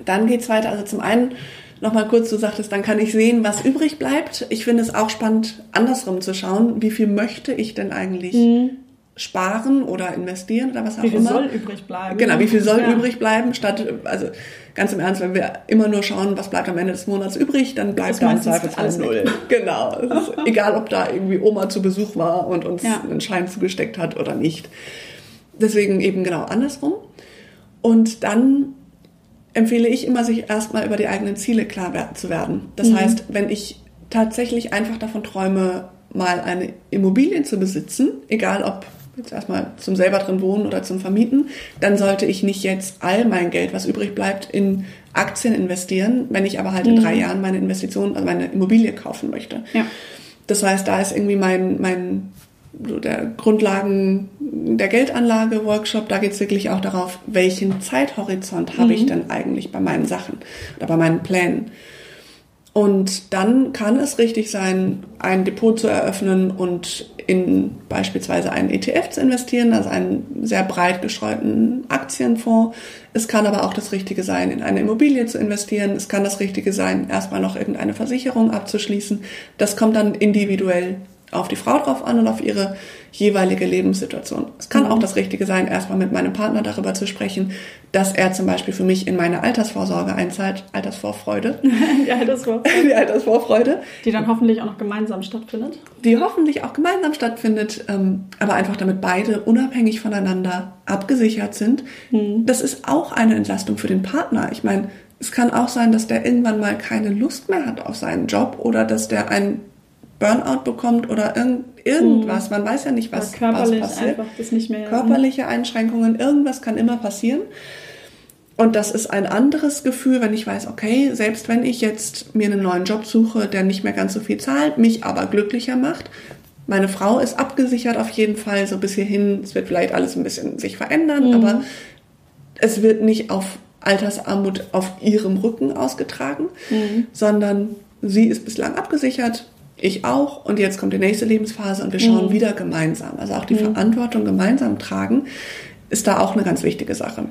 Dann geht es weiter. Also zum einen nochmal kurz, du sagtest, dann kann ich sehen, was übrig bleibt. Ich finde es auch spannend, andersrum zu schauen, wie viel möchte ich denn eigentlich mhm sparen oder investieren oder was auch immer. Wie viel soll übrig bleiben? Genau, wie viel soll ja. übrig bleiben, statt, also ganz im Ernst, wenn wir immer nur schauen, was bleibt am Ende des Monats übrig, dann bleibt da im Zweifelsfall null. Genau. <laughs> Egal, ob da irgendwie Oma zu Besuch war und uns ja. einen Schein zugesteckt hat oder nicht. Deswegen eben genau andersrum. Und dann empfehle ich immer, sich erstmal über die eigenen Ziele klar zu werden. Das mhm. heißt, wenn ich tatsächlich einfach davon träume, mal eine Immobilie zu besitzen, egal ob jetzt erstmal zum selber drin wohnen oder zum Vermieten, dann sollte ich nicht jetzt all mein Geld, was übrig bleibt, in Aktien investieren, wenn ich aber halt in drei mhm. Jahren meine Investition, also meine Immobilie kaufen möchte. Ja. Das heißt, da ist irgendwie mein, mein so der Grundlagen der Geldanlage Workshop, da geht es wirklich auch darauf, welchen Zeithorizont habe ich mhm. denn eigentlich bei meinen Sachen oder bei meinen Plänen. Und dann kann es richtig sein, ein Depot zu eröffnen und in beispielsweise einen ETF zu investieren, also einen sehr breit gestreuten Aktienfonds. Es kann aber auch das Richtige sein, in eine Immobilie zu investieren. Es kann das Richtige sein, erstmal noch irgendeine Versicherung abzuschließen. Das kommt dann individuell auf die Frau drauf an und auf ihre jeweilige Lebenssituation. Es kann auch das Richtige sein, erstmal mit meinem Partner darüber zu sprechen, dass er zum Beispiel für mich in meine Altersvorsorge einzahlt, Altersvorfreude. <laughs> Die Altersvorfreude. Die Altersvorfreude. Die dann hoffentlich auch noch gemeinsam stattfindet. Die hoffentlich auch gemeinsam stattfindet, ähm, aber einfach damit beide unabhängig voneinander abgesichert sind. Mhm. Das ist auch eine Entlastung für den Partner. Ich meine, es kann auch sein, dass der irgendwann mal keine Lust mehr hat auf seinen Job oder dass der ein Burnout bekommt oder irgend, irgendwas. Man weiß ja nicht, was, was passiert. Mehr, Körperliche Einschränkungen, irgendwas kann immer passieren. Und das ist ein anderes Gefühl, wenn ich weiß, okay, selbst wenn ich jetzt mir einen neuen Job suche, der nicht mehr ganz so viel zahlt, mich aber glücklicher macht, meine Frau ist abgesichert auf jeden Fall, so bis hierhin. Es wird vielleicht alles ein bisschen sich verändern, mhm. aber es wird nicht auf Altersarmut auf ihrem Rücken ausgetragen, mhm. sondern sie ist bislang abgesichert, ich auch und jetzt kommt die nächste Lebensphase und wir schauen mhm. wieder gemeinsam. Also auch die mhm. Verantwortung gemeinsam tragen ist da auch eine ganz wichtige Sache.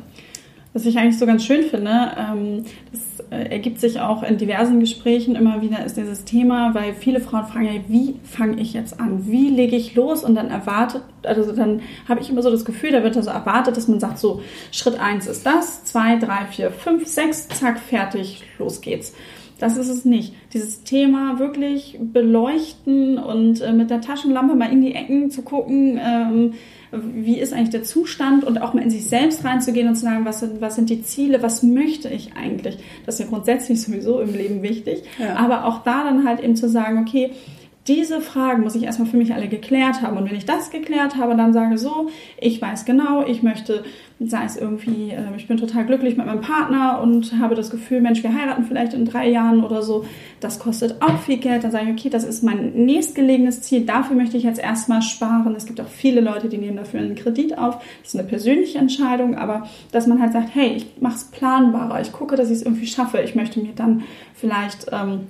Was ich eigentlich so ganz schön finde, ähm, das äh, ergibt sich auch in diversen Gesprächen immer wieder, ist dieses Thema, weil viele Frauen fragen, ja, wie fange ich jetzt an? Wie lege ich los? Und dann erwartet, also dann habe ich immer so das Gefühl, da wird also erwartet, dass man sagt, so, Schritt eins ist das, zwei, drei, vier, fünf, sechs, zack, fertig, los geht's. Das ist es nicht. Dieses Thema wirklich beleuchten und äh, mit der Taschenlampe mal in die Ecken zu gucken, ähm, wie ist eigentlich der Zustand und auch mal in sich selbst reinzugehen und zu sagen, was sind, was sind die Ziele, was möchte ich eigentlich? Das ist ja grundsätzlich <laughs> sowieso im Leben wichtig. Ja. Aber auch da dann halt eben zu sagen, okay, diese Fragen muss ich erstmal für mich alle geklärt haben. Und wenn ich das geklärt habe, dann sage so, ich weiß genau, ich möchte, sei es irgendwie, äh, ich bin total glücklich mit meinem Partner und habe das Gefühl, Mensch, wir heiraten vielleicht in drei Jahren oder so. Das kostet auch viel Geld. Dann sage ich, okay, das ist mein nächstgelegenes Ziel. Dafür möchte ich jetzt erstmal sparen. Es gibt auch viele Leute, die nehmen dafür einen Kredit auf. Das ist eine persönliche Entscheidung, aber dass man halt sagt, hey, ich mache es planbarer. Ich gucke, dass ich es irgendwie schaffe. Ich möchte mir dann vielleicht... Ähm,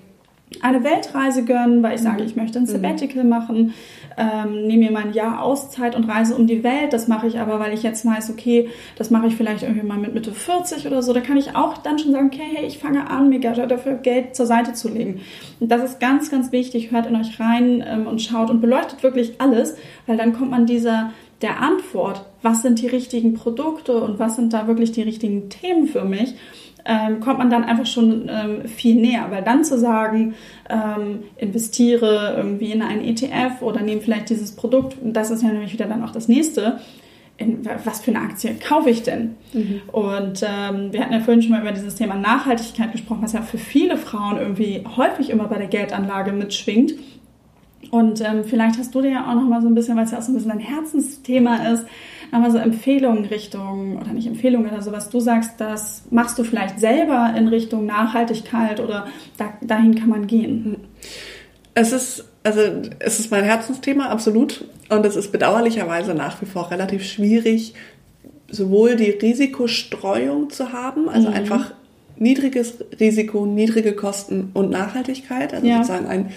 eine Weltreise gönnen, weil ich sage, mhm. ich möchte ein mhm. Sabbatical machen, ähm, nehme mir mal ein Jahr Auszeit und reise um die Welt. Das mache ich aber, weil ich jetzt weiß, okay, das mache ich vielleicht irgendwie mal mit Mitte 40 oder so. Da kann ich auch dann schon sagen, okay, hey, ich fange an, mir dafür Geld zur Seite zu legen. Und das ist ganz, ganz wichtig. Hört in euch rein ähm, und schaut und beleuchtet wirklich alles, weil dann kommt man dieser der Antwort, was sind die richtigen Produkte und was sind da wirklich die richtigen Themen für mich ähm, kommt man dann einfach schon ähm, viel näher. Weil dann zu sagen, ähm, investiere irgendwie in einen ETF oder nehme vielleicht dieses Produkt, das ist ja nämlich wieder dann auch das nächste. In, was für eine Aktie kaufe ich denn? Mhm. Und ähm, wir hatten ja vorhin schon mal über dieses Thema Nachhaltigkeit gesprochen, was ja für viele Frauen irgendwie häufig immer bei der Geldanlage mitschwingt. Und ähm, vielleicht hast du dir ja auch noch mal so ein bisschen, weil es ja auch so ein bisschen ein Herzensthema ist, nochmal so Empfehlungen Richtung, oder nicht Empfehlungen, oder so, was du sagst, das machst du vielleicht selber in Richtung Nachhaltigkeit oder da, dahin kann man gehen? Es ist, also, es ist mein Herzensthema, absolut. Und es ist bedauerlicherweise nach wie vor relativ schwierig, sowohl die Risikostreuung zu haben, also mhm. einfach niedriges Risiko, niedrige Kosten und Nachhaltigkeit, also ja. sozusagen ein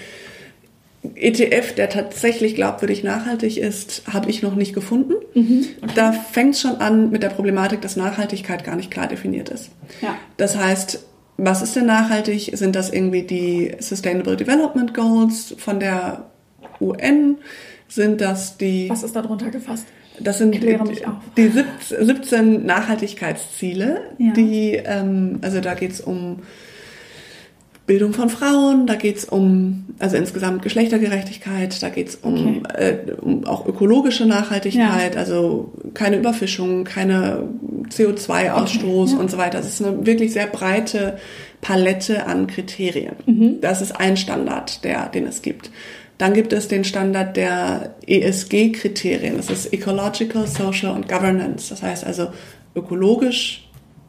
ETF, der tatsächlich glaubwürdig nachhaltig ist, habe ich noch nicht gefunden. Mhm, okay. Da fängt es schon an mit der Problematik, dass Nachhaltigkeit gar nicht klar definiert ist. Ja. Das heißt, was ist denn nachhaltig? Sind das irgendwie die Sustainable Development Goals von der UN? Sind das die... Was ist darunter gefasst? Das sind die, die 17 Nachhaltigkeitsziele, ja. die, ähm, also da geht es um Bildung von Frauen, da geht's um, also insgesamt Geschlechtergerechtigkeit, da geht's um, okay. äh, um auch ökologische Nachhaltigkeit, ja. also keine Überfischung, keine CO2-Ausstoß okay, ja. und so weiter. Das ist eine wirklich sehr breite Palette an Kriterien. Mhm. Das ist ein Standard, der, den es gibt. Dann gibt es den Standard der ESG-Kriterien. Das ist Ecological, Social und Governance. Das heißt also ökologisch,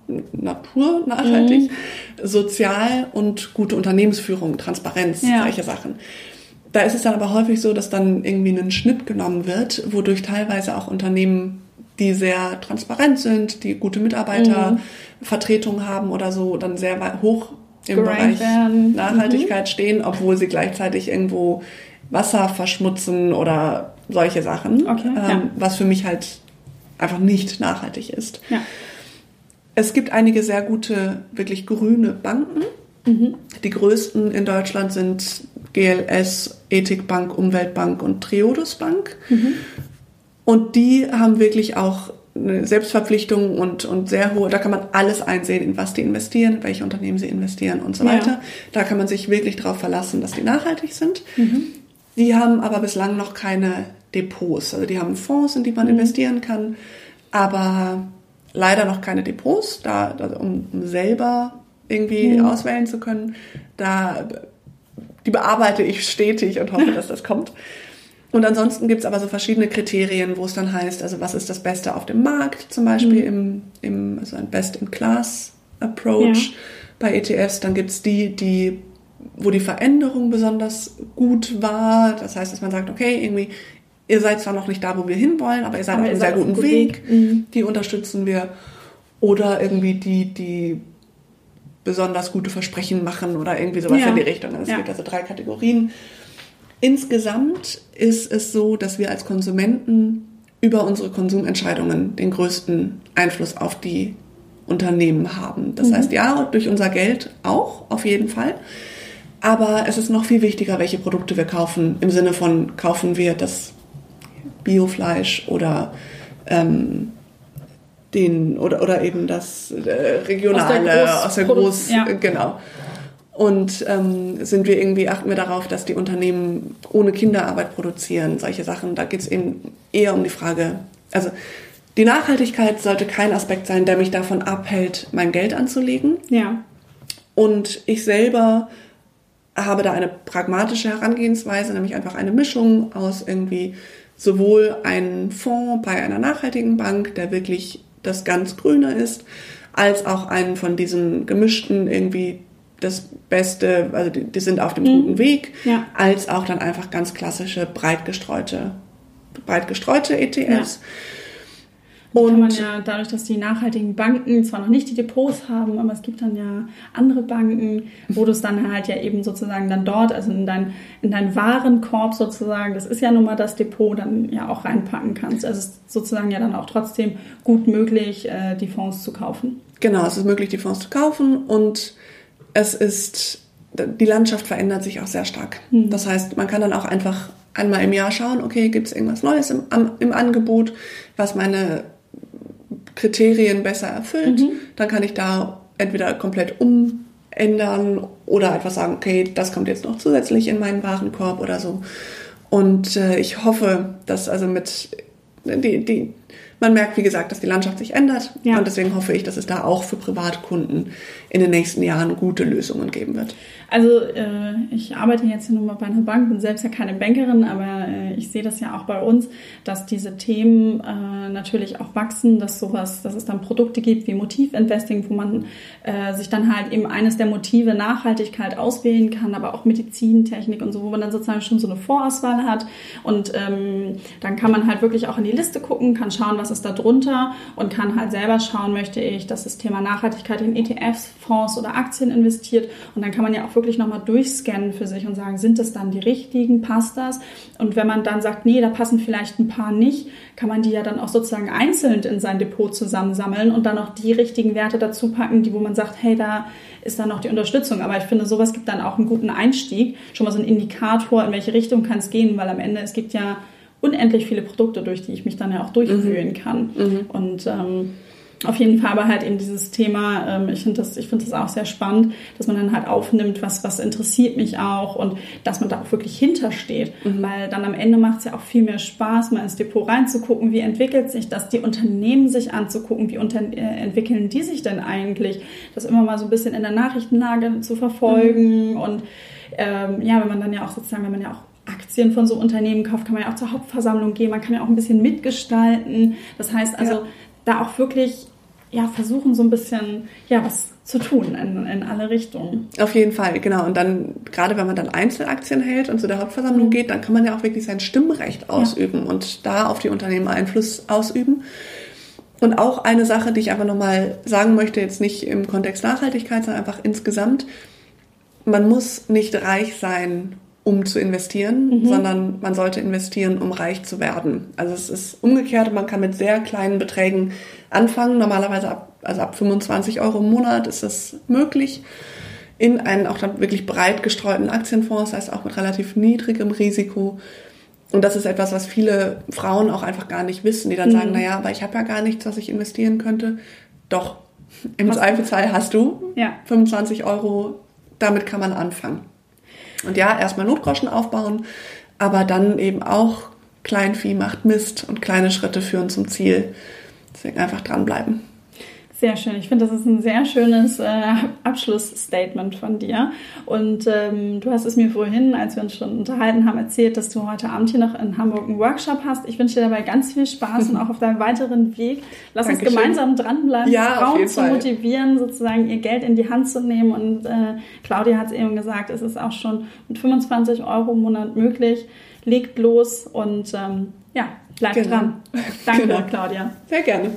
Natur nachhaltig, mhm. sozial und gute Unternehmensführung, Transparenz, ja. solche Sachen. Da ist es dann aber häufig so, dass dann irgendwie ein Schnitt genommen wird, wodurch teilweise auch Unternehmen, die sehr transparent sind, die gute Mitarbeitervertretung mhm. haben oder so, dann sehr hoch im Bereich werden. Nachhaltigkeit mhm. stehen, obwohl sie gleichzeitig irgendwo Wasser verschmutzen oder solche Sachen, okay, ähm, ja. was für mich halt einfach nicht nachhaltig ist. Ja. Es gibt einige sehr gute, wirklich grüne Banken. Mhm. Die größten in Deutschland sind GLS, Ethikbank, Umweltbank und Triodos Bank. Mhm. Und die haben wirklich auch eine Selbstverpflichtung und, und sehr hohe, da kann man alles einsehen, in was die investieren, in welche Unternehmen sie investieren und so weiter. Ja. Da kann man sich wirklich darauf verlassen, dass die nachhaltig sind. Mhm. Die haben aber bislang noch keine Depots. Also die haben Fonds, in die man mhm. investieren kann. Aber leider noch keine Depots, da, um, um selber irgendwie mhm. auswählen zu können. Da die bearbeite ich stetig und hoffe, <laughs> dass das kommt. Und ansonsten gibt's aber so verschiedene Kriterien, wo es dann heißt, also was ist das Beste auf dem Markt, zum Beispiel mhm. im, im, also ein Best-in-Class Approach ja. bei ETFs. Dann gibt es die, die, wo die Veränderung besonders gut war. Das heißt, dass man sagt, okay, irgendwie, ihr seid zwar noch nicht da, wo wir hinwollen, aber ihr seid aber auf einem sehr guten Weg. Weg. Mhm. Die unterstützen wir. Oder irgendwie die, die besonders gute Versprechen machen oder irgendwie sowas ja. in die Richtung. Es ja. gibt also drei Kategorien. Insgesamt ist es so, dass wir als Konsumenten über unsere Konsumentscheidungen den größten Einfluss auf die Unternehmen haben. Das mhm. heißt, ja, durch unser Geld auch, auf jeden Fall. Aber es ist noch viel wichtiger, welche Produkte wir kaufen. Im Sinne von, kaufen wir das Biofleisch oder ähm, den oder, oder eben das äh, regionale aus der, aus der Groß, ja. genau. Und ähm, sind wir irgendwie, achten wir darauf, dass die Unternehmen ohne Kinderarbeit produzieren, solche Sachen. Da geht es eben eher um die Frage, also die Nachhaltigkeit sollte kein Aspekt sein, der mich davon abhält, mein Geld anzulegen. Ja. Und ich selber habe da eine pragmatische Herangehensweise, nämlich einfach eine Mischung aus irgendwie sowohl einen Fonds bei einer nachhaltigen Bank, der wirklich das ganz Grüne ist, als auch einen von diesen gemischten irgendwie das Beste, also die, die sind auf dem mhm. guten Weg, ja. als auch dann einfach ganz klassische breit gestreute, breit gestreute ETFs. Ja. Und kann man ja dadurch, dass die nachhaltigen Banken zwar noch nicht die Depots haben, aber es gibt dann ja andere Banken, wo du es dann halt ja eben sozusagen dann dort, also in dein, in deinen Warenkorb sozusagen, das ist ja nun mal das Depot, dann ja auch reinpacken kannst. Also es ist sozusagen ja dann auch trotzdem gut möglich, äh, die Fonds zu kaufen. Genau, es ist möglich, die Fonds zu kaufen und es ist, die Landschaft verändert sich auch sehr stark. Mhm. Das heißt, man kann dann auch einfach einmal im Jahr schauen, okay, gibt es irgendwas Neues im, im Angebot, was meine Kriterien besser erfüllt, mhm. dann kann ich da entweder komplett umändern oder einfach sagen, okay, das kommt jetzt noch zusätzlich in meinen Warenkorb oder so. Und äh, ich hoffe, dass also mit die, die, man merkt, wie gesagt, dass die Landschaft sich ändert. Ja. Und deswegen hoffe ich, dass es da auch für Privatkunden in den nächsten Jahren gute Lösungen geben wird. Also äh, ich arbeite jetzt nun mal bei einer Bank, bin selbst ja keine Bankerin, aber äh, ich sehe das ja auch bei uns, dass diese Themen äh, natürlich auch wachsen, dass sowas, dass es dann Produkte gibt wie Motivinvesting, wo man äh, sich dann halt eben eines der Motive Nachhaltigkeit auswählen kann, aber auch Medizintechnik und so, wo man dann sozusagen schon so eine Vorauswahl hat und ähm, dann kann man halt wirklich auch in die Liste gucken, kann schauen, was ist da drunter und kann halt selber schauen, möchte ich, dass das Thema Nachhaltigkeit in ETFs, Fonds oder Aktien investiert und dann kann man ja auch wirklich nochmal durchscannen für sich und sagen, sind das dann die richtigen, passt das? Und wenn man dann sagt, nee, da passen vielleicht ein paar nicht, kann man die ja dann auch sozusagen einzeln in sein Depot zusammensammeln und dann auch die richtigen Werte dazu packen, die wo man sagt, hey, da ist dann noch die Unterstützung. Aber ich finde, sowas gibt dann auch einen guten Einstieg, schon mal so einen Indikator, in welche Richtung kann es gehen, weil am Ende es gibt ja unendlich viele Produkte, durch die ich mich dann ja auch durchfühlen mhm. kann. Mhm. Und ähm, auf jeden Fall aber halt eben dieses Thema, ähm, ich finde das, ich finde das auch sehr spannend, dass man dann halt aufnimmt, was, was interessiert mich auch und dass man da auch wirklich hintersteht. Mhm. Weil dann am Ende macht es ja auch viel mehr Spaß, mal ins Depot reinzugucken, wie entwickelt sich das, die Unternehmen sich anzugucken, wie unter, äh, entwickeln die sich denn eigentlich, das immer mal so ein bisschen in der Nachrichtenlage zu verfolgen mhm. und ähm, ja, wenn man dann ja auch sozusagen, wenn man ja auch Aktien von so Unternehmen kauft, kann man ja auch zur Hauptversammlung gehen, man kann ja auch ein bisschen mitgestalten. Das heißt also, ja. Da auch wirklich ja, versuchen so ein bisschen, ja, was zu tun in, in alle Richtungen. Auf jeden Fall, genau. Und dann, gerade wenn man dann Einzelaktien hält und zu der Hauptversammlung mhm. geht, dann kann man ja auch wirklich sein Stimmrecht ausüben ja. und da auf die Unternehmen Einfluss ausüben. Und auch eine Sache, die ich einfach nochmal sagen möchte, jetzt nicht im Kontext Nachhaltigkeit, sondern einfach insgesamt, man muss nicht reich sein, um zu investieren, mhm. sondern man sollte investieren, um reich zu werden. Also es ist umgekehrt, man kann mit sehr kleinen Beträgen anfangen. Normalerweise ab, also ab 25 Euro im Monat ist das möglich. In einen auch dann wirklich breit gestreuten Aktienfonds, das heißt auch mit relativ niedrigem Risiko. Und das ist etwas, was viele Frauen auch einfach gar nicht wissen, die dann mhm. sagen, naja, aber ich habe ja gar nichts, was ich investieren könnte. Doch, im Zweifelsfall hast du ja. 25 Euro, damit kann man anfangen. Und ja, erstmal Notgroschen aufbauen, aber dann eben auch Kleinvieh macht Mist und kleine Schritte führen zum Ziel. Deswegen einfach dranbleiben. Sehr schön. Ich finde, das ist ein sehr schönes äh, Abschlussstatement von dir. Und ähm, du hast es mir vorhin, als wir uns schon unterhalten haben, erzählt, dass du heute Abend hier noch in Hamburg einen Workshop hast. Ich wünsche dir dabei ganz viel Spaß und <laughs> auch auf deinem weiteren Weg. Lass Dankeschön. uns gemeinsam dranbleiben, ja, Frauen zu motivieren, sozusagen ihr Geld in die Hand zu nehmen. Und äh, Claudia hat es eben gesagt, es ist auch schon mit 25 Euro im Monat möglich. Legt los und ähm, ja, bleibt genau. dran. <laughs> Danke, genau. Claudia. Sehr gerne.